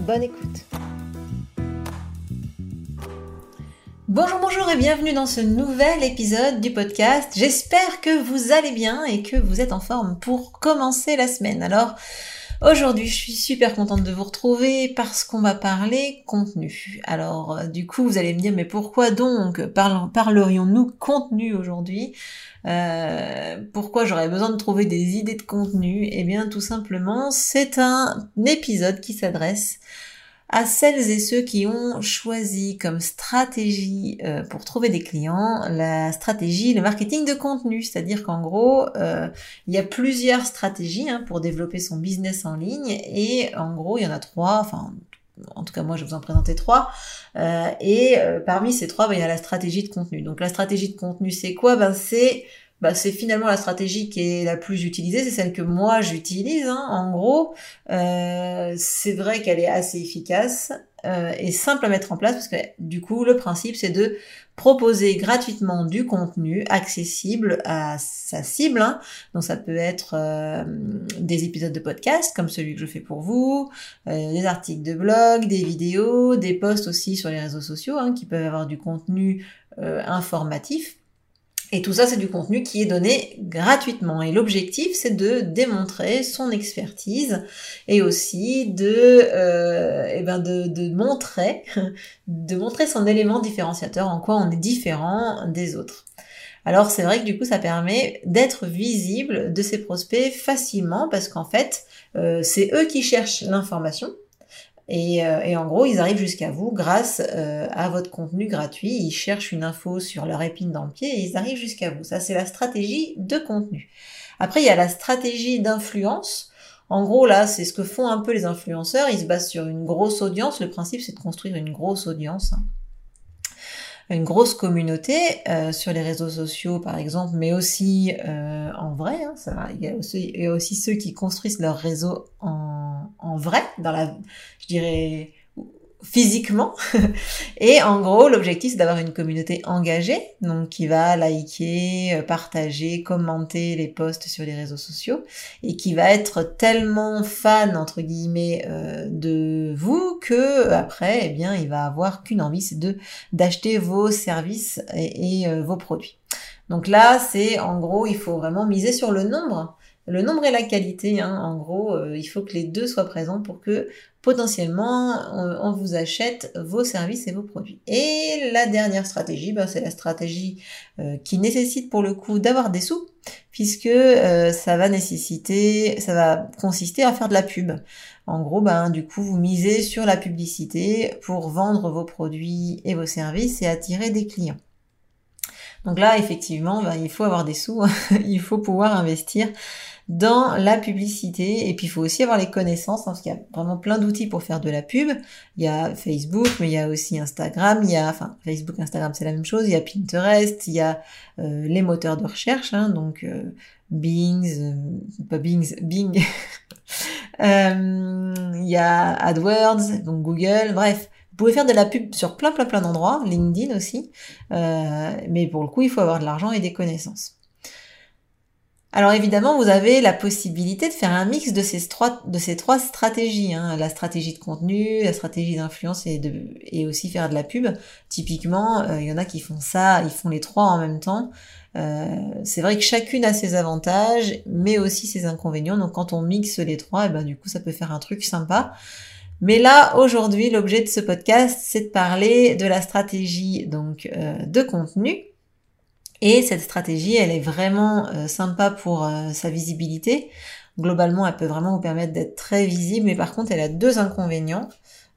Bonne écoute. Bonjour, bonjour et bienvenue dans ce nouvel épisode du podcast. J'espère que vous allez bien et que vous êtes en forme pour commencer la semaine. Alors, Aujourd'hui, je suis super contente de vous retrouver parce qu'on va parler contenu. Alors, euh, du coup, vous allez me dire, mais pourquoi donc parlerions-nous contenu aujourd'hui? Euh, Pourquoi j'aurais besoin de trouver des idées de contenu? Eh bien, tout simplement, c'est un épisode qui s'adresse à celles et ceux qui ont choisi comme stratégie euh, pour trouver des clients la stratégie, le marketing de contenu. C'est-à-dire qu'en gros, euh, il y a plusieurs stratégies hein, pour développer son business en ligne et en gros, il y en a trois, enfin en tout cas moi je vous en présenter trois, euh, et parmi ces trois, ben, il y a la stratégie de contenu. Donc la stratégie de contenu, c'est quoi? Ben c'est bah, c'est finalement la stratégie qui est la plus utilisée, c'est celle que moi j'utilise. Hein. En gros, euh, c'est vrai qu'elle est assez efficace euh, et simple à mettre en place parce que du coup, le principe c'est de proposer gratuitement du contenu accessible à sa cible. Hein. Donc ça peut être euh, des épisodes de podcast comme celui que je fais pour vous, des articles de blog, des vidéos, des posts aussi sur les réseaux sociaux hein, qui peuvent avoir du contenu informatif et tout ça, c'est du contenu qui est donné gratuitement. Et l'objectif, c'est de démontrer son expertise et aussi de, euh, eh ben de, de, montrer, de montrer son élément différenciateur, en quoi on est différent des autres. Alors c'est vrai que du coup, ça permet d'être visible de ses prospects facilement parce qu'en fait, euh, c'est eux qui cherchent l'information euh, et, en gros, ils arrivent jusqu'à vous grâce euh, à votre contenu gratuit. Ils cherchent une info sur leur épine dans le pied et ils arrivent jusqu'à vous. Ça, c'est la stratégie de contenu. Après, il y a la stratégie d'influence. En gros, là, c'est ce que font un peu les influenceurs. Ils se basent sur une grosse audience. Le principe, c'est de construire une grosse audience. Hein une grosse communauté euh, sur les réseaux sociaux par exemple, mais aussi euh, en vrai. Hein, ça, il, il y a aussi ceux qui construisent leur réseau en, en vrai, dans la, je dirais, physiquement. et en gros, l'objectif, c'est d'avoir une communauté engagée, donc qui va liker, euh, partager, commenter les posts sur les réseaux sociaux, et qui va être tellement fan, entre guillemets, euh, de vous, que après, eh bien, il va avoir qu'une envie, c'est de d'acheter vos services et, euh, vos produits. Donc là, c'est en gros, il faut vraiment miser sur le nombre. Le nombre et la qualité, hein, en gros, il faut que les deux soient présents pour que potentiellement on, vous achète vos services et vos produits. Et la dernière stratégie, ben, c'est la stratégie euh, qui nécessite pour le coup d'avoir des sous, puisque euh, ça va nécessiter, ça va consister à faire de la pub. En gros, ben du coup, vous misez sur la publicité pour vendre vos produits et vos services et attirer des clients. Donc là, effectivement, ben, il faut avoir des sous, il faut pouvoir investir dans la publicité. Et puis il faut aussi avoir les connaissances, hein, parce qu'il y a vraiment plein d'outils pour faire de la pub. Il y a Facebook, mais il y a aussi Instagram, il y a, enfin Facebook, Instagram c'est la même chose, il y a Pinterest, il y a euh, les moteurs de recherche, hein, donc euh, Bing, euh, pas Bing, Bing. il y a AdWords, donc Google, bref. Vous pouvez faire de la pub sur plein plein plein d'endroits, LinkedIn aussi, mais pour le coup il faut avoir de l'argent et des connaissances. Alors évidemment, vous avez la possibilité de faire un mix de ces trois, de ces trois stratégies, hein. la stratégie de contenu, la stratégie d'influence et, et aussi faire de la pub. Typiquement, euh, il y en a qui font ça, ils font les trois en même temps. Euh, c'est vrai que chacune a ses avantages, mais aussi ses inconvénients. Donc quand on mixe les trois, et eh ben du coup ça peut faire un truc sympa. Mais là, aujourd'hui, l'objet de ce podcast, c'est de parler de la stratégie donc euh, de contenu et cette stratégie, elle est vraiment euh, sympa pour euh, sa visibilité. Globalement, elle peut vraiment vous permettre d'être très visible, mais par contre, elle a deux inconvénients.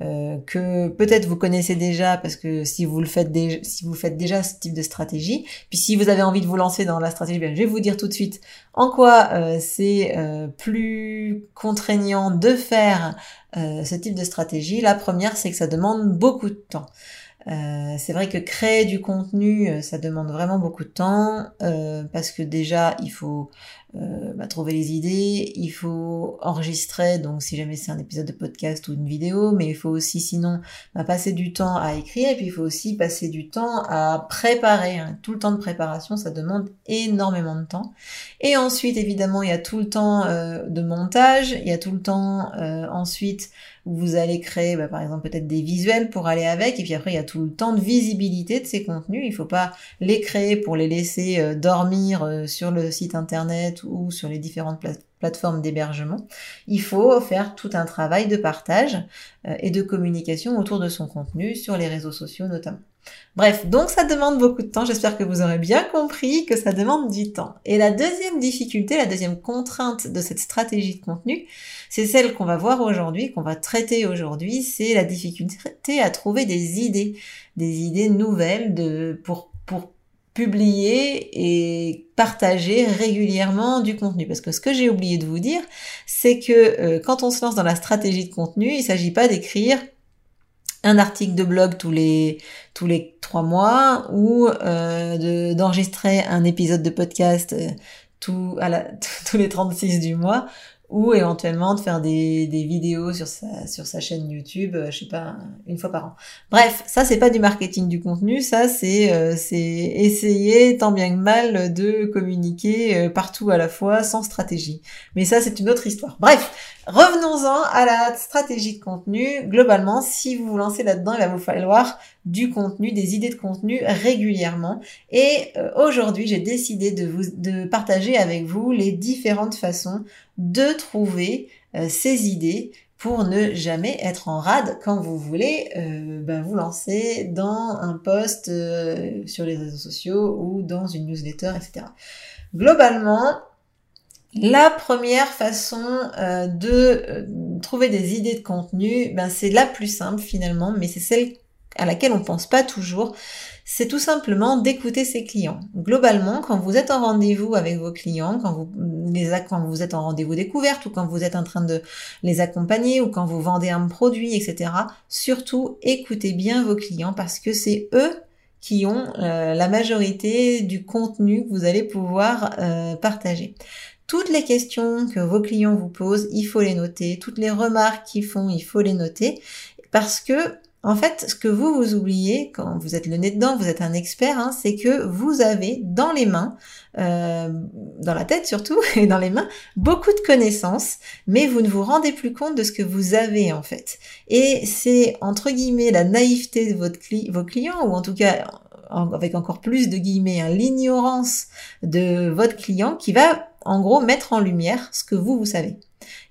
euh, que peut-être vous connaissez déjà parce que si vous le faites déjà, si vous faites déjà ce type de stratégie, puis si vous avez envie de vous lancer dans la stratégie, je vais vous dire tout de suite en quoi c'est plus contraignant de faire ce type de stratégie. La première, c'est que ça demande beaucoup de temps. Euh, c'est vrai que créer du contenu, euh, ça demande vraiment beaucoup de temps euh, parce que déjà il faut bah, trouver les idées, il faut enregistrer, donc si jamais c'est un épisode de podcast ou une vidéo, mais il faut aussi sinon bah, passer du temps à écrire et puis il faut aussi passer du temps à préparer. Hein. Tout le temps de préparation, ça demande énormément de temps. Et ensuite, évidemment, il y a tout le temps de montage, il y a tout le temps ensuite vous allez créer bah, par exemple peut-être des visuels pour aller avec et puis après il y a tout le temps de visibilité de ces contenus. Il faut pas les créer pour les laisser euh, dormir euh, sur le site internet ou sur les différentes plateformes d'hébergement. Il faut faire tout un travail de partage euh, et de communication autour de son contenu sur les réseaux sociaux notamment. Bref, donc ça demande beaucoup de temps. J'espère que vous aurez bien compris que ça demande du temps. Et la deuxième difficulté, la deuxième contrainte de cette stratégie de contenu, c'est celle qu'on va voir aujourd'hui, qu'on va traiter aujourd'hui, c'est la difficulté à trouver des idées, des idées nouvelles de, pour, pour publier et partager régulièrement du contenu. Parce que ce que j'ai oublié de vous dire, c'est que euh, quand on se lance dans la stratégie de contenu, il ne s'agit pas d'écrire un article de blog tous les tous les trois mois ou euh, d'enregistrer un épisode de podcast euh, tout à la, tous les 36 du mois ou éventuellement de faire des, des vidéos sur sa, sur sa chaîne YouTube, euh, je sais pas, une fois par an. Bref, ça c'est pas du marketing du contenu, ça c'est euh, c'est essayer tant bien que mal de communiquer partout à la fois sans stratégie. Mais ça c'est une autre histoire. Bref, revenons-en à la stratégie de contenu. Globalement, si vous vous lancez là-dedans, il va vous falloir du contenu, des idées de contenu régulièrement. Et aujourd'hui, j'ai décidé de vous de partager avec vous les différentes façons de trouver euh, ces idées pour ne jamais être en rade quand vous voulez euh, ben, vous lancer dans un post euh, sur les réseaux sociaux ou dans une newsletter, etc. Globalement, la première façon de trouver des idées de contenu, ben, c'est la plus simple finalement, mais c'est celle à laquelle on pense pas toujours c'est tout simplement d'écouter ses clients. Globalement, quand vous êtes en rendez-vous avec vos clients, quand vous, les, quand vous êtes en rendez-vous découverte ou quand vous êtes en train de les accompagner ou quand vous vendez un produit, etc., surtout écoutez bien vos clients parce que c'est eux qui ont euh, la majorité du contenu que vous allez pouvoir euh, partager. Toutes les questions que vos clients vous posent, il faut les noter. Toutes les remarques qu'ils font, il faut les noter. Parce que en fait, ce que vous vous oubliez quand vous êtes le nez dedans, vous êtes un expert, hein, c'est que vous avez dans les mains, euh, dans la tête surtout, et dans les mains, beaucoup de connaissances, mais vous ne vous rendez plus compte de ce que vous avez en fait. Et c'est entre guillemets la naïveté de votre vos clients, ou en tout cas avec encore plus de guillemets, hein, l'ignorance de votre client qui va en gros mettre en lumière ce que vous, vous savez.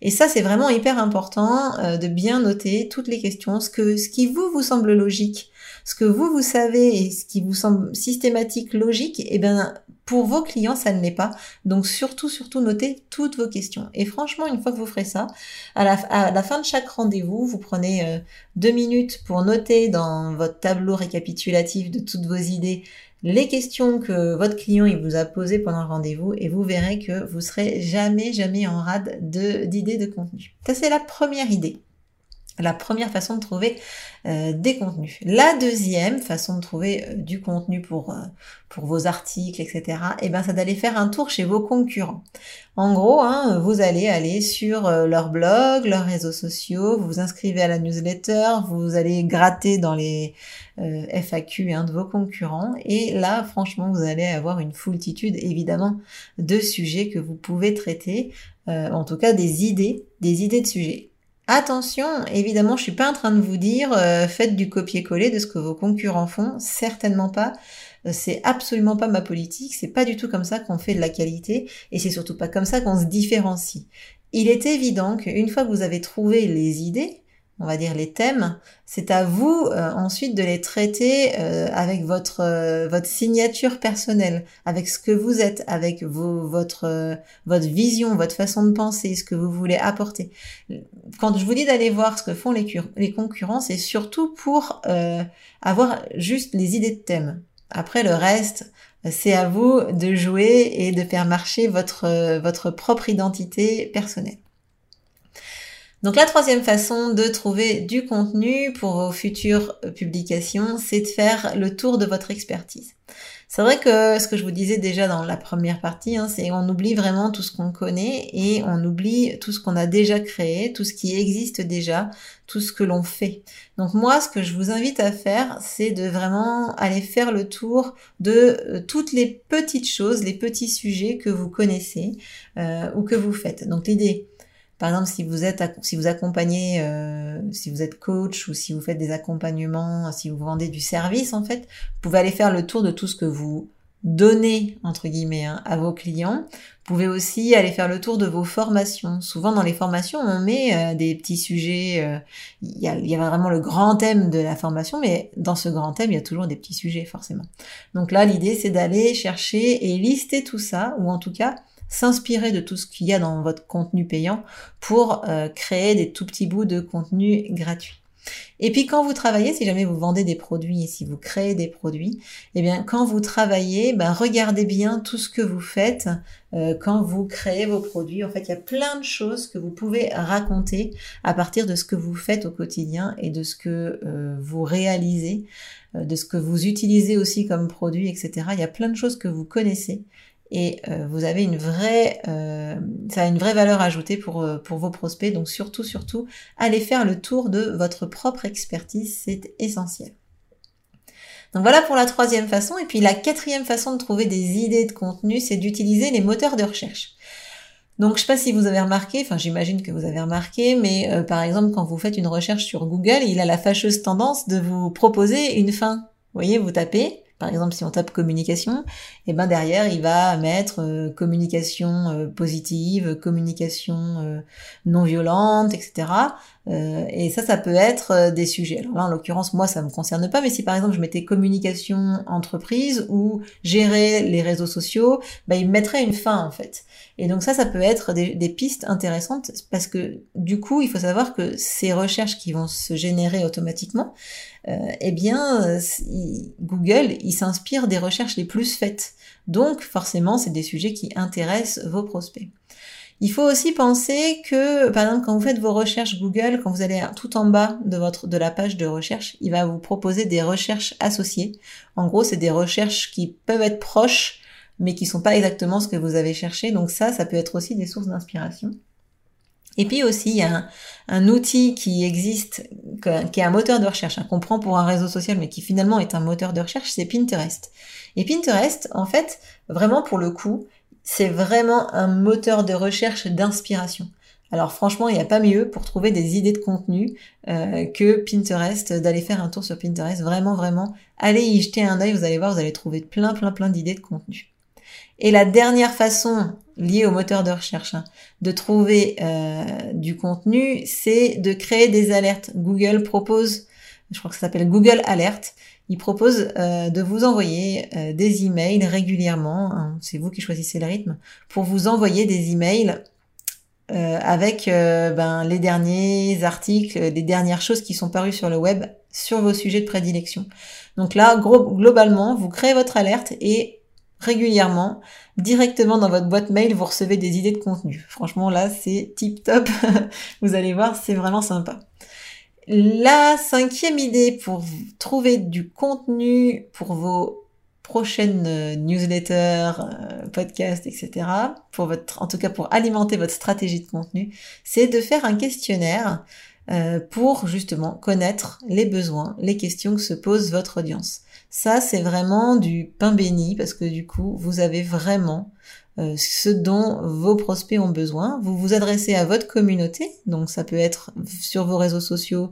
Et ça, c'est vraiment hyper important euh, de bien noter toutes les questions, ce que, ce qui vous vous semble logique, ce que vous vous savez et ce qui vous semble systématique, logique, et eh bien pour vos clients, ça ne l'est pas. Donc surtout, surtout notez toutes vos questions. Et franchement, une fois que vous ferez ça, à la, fin de chaque rendez-vous, vous prenez euh, deux minutes pour noter dans votre tableau récapitulatif de toutes vos idées les questions que votre client il vous a posées pendant le rendez-vous et vous verrez que vous serez jamais, jamais en rade d'idées de, de contenu. Ça, c'est la première idée la première façon de trouver euh, des contenus. La deuxième façon de trouver euh, du contenu pour, euh, pour vos articles, etc., et eh ben, c'est d'aller faire un tour chez vos concurrents. En gros, hein, vous allez aller sur leur blog, leurs réseaux sociaux, vous vous inscrivez à la newsletter, vous allez gratter dans les FAQ hein, de vos concurrents, et là, franchement, vous allez avoir une foultitude, évidemment, de sujets que vous pouvez traiter, en tout cas des idées, des idées de sujets. Attention, évidemment, je suis pas en train de vous dire euh, faites du copier-coller de ce que vos concurrents font, certainement pas. Euh, c'est absolument pas ma politique, c'est pas du tout comme ça qu'on fait de la qualité et c'est surtout pas comme ça qu'on se différencie. Il est évident qu'une fois que vous avez trouvé les idées, on va dire les thèmes, c'est à vous euh, ensuite de les traiter euh, avec votre euh, votre signature personnelle, avec ce que vous êtes, avec vos, votre votre vision, votre façon de penser, ce que vous voulez apporter. Quand je vous dis d'aller voir ce que font les, les concurrents, c'est surtout pour avoir juste les idées de thèmes. Après le reste, c'est à vous de jouer et de faire marcher votre votre propre identité personnelle. Donc la troisième façon de trouver du contenu pour vos futures publications, c'est de faire le tour de votre expertise. C'est vrai que ce que je vous disais déjà dans la première partie, hein, c'est on oublie vraiment tout ce qu'on connaît et on oublie tout ce qu'on a déjà créé, tout ce qui existe déjà, tout ce que l'on fait. Donc moi, ce que je vous invite à faire, c'est de vraiment aller faire le tour de euh, toutes les petites choses, les petits sujets que vous connaissez euh, ou que vous faites. Donc l'idée, par exemple, si vous êtes, si vous accompagnez, euh, si vous êtes coach ou si vous faites des accompagnements, si vous vendez du service, en fait, vous pouvez aller faire le tour de tout ce que vous donnez entre guillemets hein, à vos clients. Vous pouvez aussi aller faire le tour de vos formations. Souvent dans les formations, on met euh, des petits sujets. Euh, il y, a, y, a, vraiment le grand thème de la formation, mais dans ce grand thème, il y a toujours des petits sujets forcément. Donc là, l'idée c'est d'aller chercher et lister tout ça, ou en tout cas s'inspirer de tout ce qu'il y a dans votre contenu payant pour euh, créer des tout petits bouts de contenu gratuit. Et puis quand vous travaillez, si jamais vous vendez des produits et si vous créez des produits, eh bien quand vous travaillez, ben, regardez bien tout ce que vous faites euh, quand vous créez vos produits. En fait, il y a plein de choses que vous pouvez raconter à partir de ce que vous faites au quotidien et de ce que euh, vous réalisez, de ce que vous utilisez aussi comme produit, etc. Il y a plein de choses que vous connaissez et euh, vous avez une vraie, euh, ça a une vraie valeur ajoutée pour, euh, pour vos prospects. Donc surtout, surtout, allez faire le tour de votre propre expertise, c'est essentiel. Donc voilà pour la troisième façon. Et puis la quatrième façon de trouver des idées de contenu, c'est d'utiliser les moteurs de recherche. Donc je sais pas si vous avez remarqué, enfin j'imagine que vous avez remarqué, mais par exemple quand vous faites une recherche sur Google, il a la fâcheuse tendance de vous proposer une fin. Vous voyez, vous tapez par exemple, si on tape communication, et eh ben derrière, il va mettre euh, communication euh, positive, communication euh, non violente, etc. et ça, ça peut être des sujets. Alors là, en l'occurrence, moi, ça me concerne pas, mais si par exemple je mettais communication entreprise ou gérer les réseaux sociaux, ben, il me mettrait une fin en fait. Et donc ça, ça peut être des, pistes intéressantes parce que du coup, il faut savoir que ces recherches qui vont se générer automatiquement, euh, eh bien, Google, il s'inspire des recherches les plus faites. Donc, forcément, c'est des sujets qui intéressent vos prospects. Il faut aussi penser que, par exemple, quand vous faites vos recherches Google, quand vous allez tout en bas de la page de recherche, il va vous proposer des recherches associées. En gros, c'est des recherches qui peuvent être proches, mais qui sont pas exactement ce que vous avez cherché. Donc ça, ça peut être aussi des sources d'inspiration. Et puis aussi, il y a un, outil qui existe, qui est un moteur de recherche, hein, qu'on prend pour un réseau social, mais qui finalement est un moteur de recherche, c'est Pinterest. Et Pinterest, en fait, vraiment pour le coup, c'est vraiment un moteur de recherche d'inspiration. Alors franchement, il n'y a pas mieux pour trouver des idées de contenu euh, que Pinterest, d'aller faire un tour sur Pinterest. Vraiment, vraiment, allez y jeter un œil, vous allez voir, vous allez trouver plein, plein, plein d'idées de contenu. Et la dernière façon liée au moteur de recherche hein, de trouver euh, du contenu, c'est de créer des alertes. Google propose, je crois que ça s'appelle Google Alert, il propose euh, de vous envoyer euh, des emails régulièrement, hein, c'est vous qui choisissez le rythme, pour vous envoyer des emails avec ben, les derniers articles, les dernières choses qui sont parues sur le web sur vos sujets de prédilection. Donc là, globalement, vous créez votre alerte et régulièrement, directement dans votre boîte mail, vous recevez des idées de contenu. Franchement, là, c'est tip top. vous allez voir, c'est vraiment sympa. La cinquième idée pour trouver du contenu pour vos prochaines euh, newsletters, euh, podcasts, etc. Pour votre, en tout cas pour alimenter votre stratégie de contenu, c'est de faire un questionnaire euh, pour justement connaître les besoins, les questions que se pose votre audience. Ça, c'est vraiment du pain béni parce que du coup, vous avez vraiment euh, ce dont vos prospects ont besoin. Vous vous adressez à votre communauté, donc ça peut être sur vos réseaux sociaux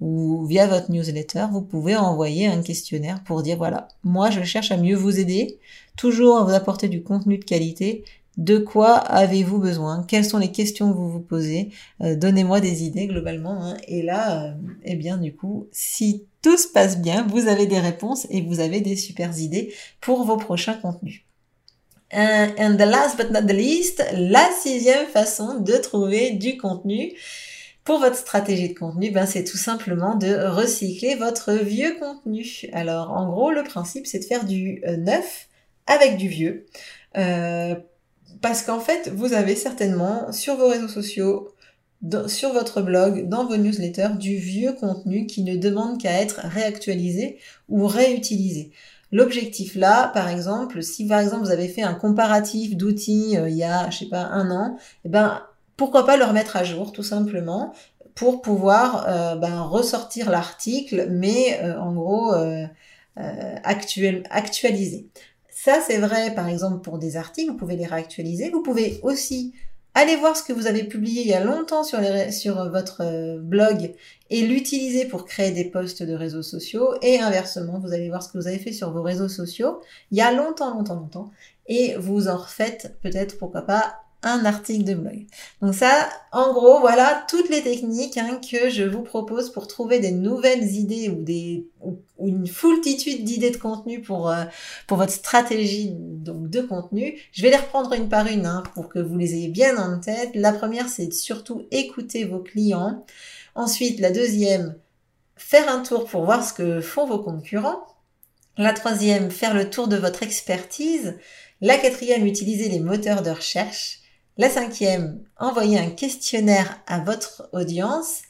ou via votre newsletter, vous pouvez envoyer un questionnaire pour dire voilà, moi je cherche à mieux vous aider, toujours à vous apporter du contenu de qualité, De quoi avez-vous besoin? Quelles sont les questions que vous vous posez? Euh, Donnez-moi des idées globalement. Hein. Et là, euh, eh bien du coup, si tout se passe bien, vous avez des réponses et vous avez des super idées pour vos prochains contenus. And the last but not the least, la sixième façon de trouver du contenu pour votre stratégie de contenu, ben c'est tout simplement de recycler votre vieux contenu. Alors en gros, le principe c'est de faire du euh, neuf avec du vieux. Euh, parce qu'en fait, vous avez certainement sur vos réseaux sociaux, sur votre blog, dans vos newsletters, du vieux contenu qui ne demande qu'à être réactualisé ou réutilisé. L'objectif là, par exemple, si par exemple vous avez fait un comparatif d'outils euh, il y a, je sais pas, un an, eh ben pourquoi pas le remettre à jour, tout simplement, pour pouvoir euh, ben, ressortir l'article, mais euh, en gros actuel, actualiser. Ça, c'est vrai, par exemple, pour des articles, vous pouvez les réactualiser. Vous pouvez aussi aller voir ce que vous avez publié il y a longtemps sur, sur votre blog et l'utiliser pour créer des posts de réseaux sociaux. Et inversement, vous allez voir ce que vous avez fait sur vos réseaux sociaux il y a longtemps, longtemps, longtemps. Et vous en refaites peut-être, pourquoi pas, un article de blog. Donc ça, en gros, voilà toutes les techniques hein, que je vous propose pour trouver des nouvelles idées ou des ou, une foultitude d'idées de contenu pour euh, pour votre stratégie donc de contenu. Je vais les reprendre une par une hein, pour que vous les ayez bien en tête. La première, c'est surtout écouter vos clients. Ensuite, la deuxième, faire un tour pour voir ce que font vos concurrents. La troisième, faire le tour de votre expertise. La quatrième, utiliser les moteurs de recherche. La cinquième, envoyer un questionnaire à votre audience.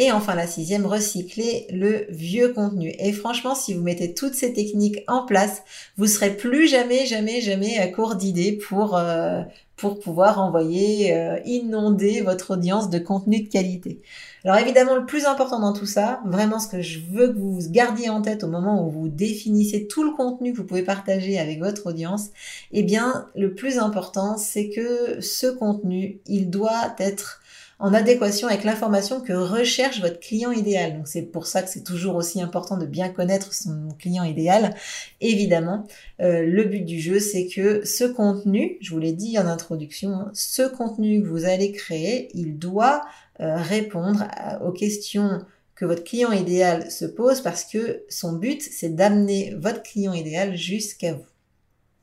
Et enfin la sixième, recycler le vieux contenu. Et franchement, si vous mettez toutes ces techniques en place, vous serez plus jamais, jamais, jamais à court d'idées pour euh, pour pouvoir envoyer, euh, inonder votre audience de contenu de qualité. Alors évidemment, le plus important dans tout ça, vraiment ce que je veux que vous gardiez en tête au moment où vous définissez tout le contenu que vous pouvez partager avec votre audience, eh bien, le plus important, c'est que ce contenu, il doit être en adéquation avec l'information que recherche votre client idéal. Donc c'est pour ça que c'est toujours aussi important de bien connaître son client idéal. Évidemment, euh, le but du jeu, c'est que ce contenu, je vous l'ai dit en introduction, hein, ce contenu que vous allez créer, il doit euh, répondre aux questions que votre client idéal se pose parce que son but, c'est d'amener votre client idéal jusqu'à vous.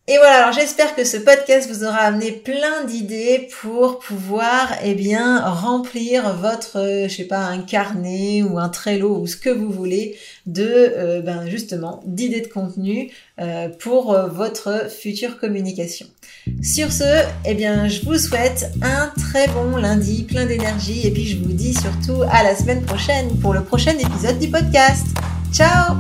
Et voilà, alors j'espère que ce podcast vous aura amené plein d'idées pour pouvoir, eh bien, remplir votre, euh, je sais pas, un carnet ou un Trello ou ce que vous voulez de, euh, ben, justement, d'idées de contenu euh, pour votre future communication. Sur ce, eh bien, je vous souhaite un très bon lundi, plein d'énergie, et puis je vous dis surtout à la semaine prochaine pour le prochain épisode du podcast. Ciao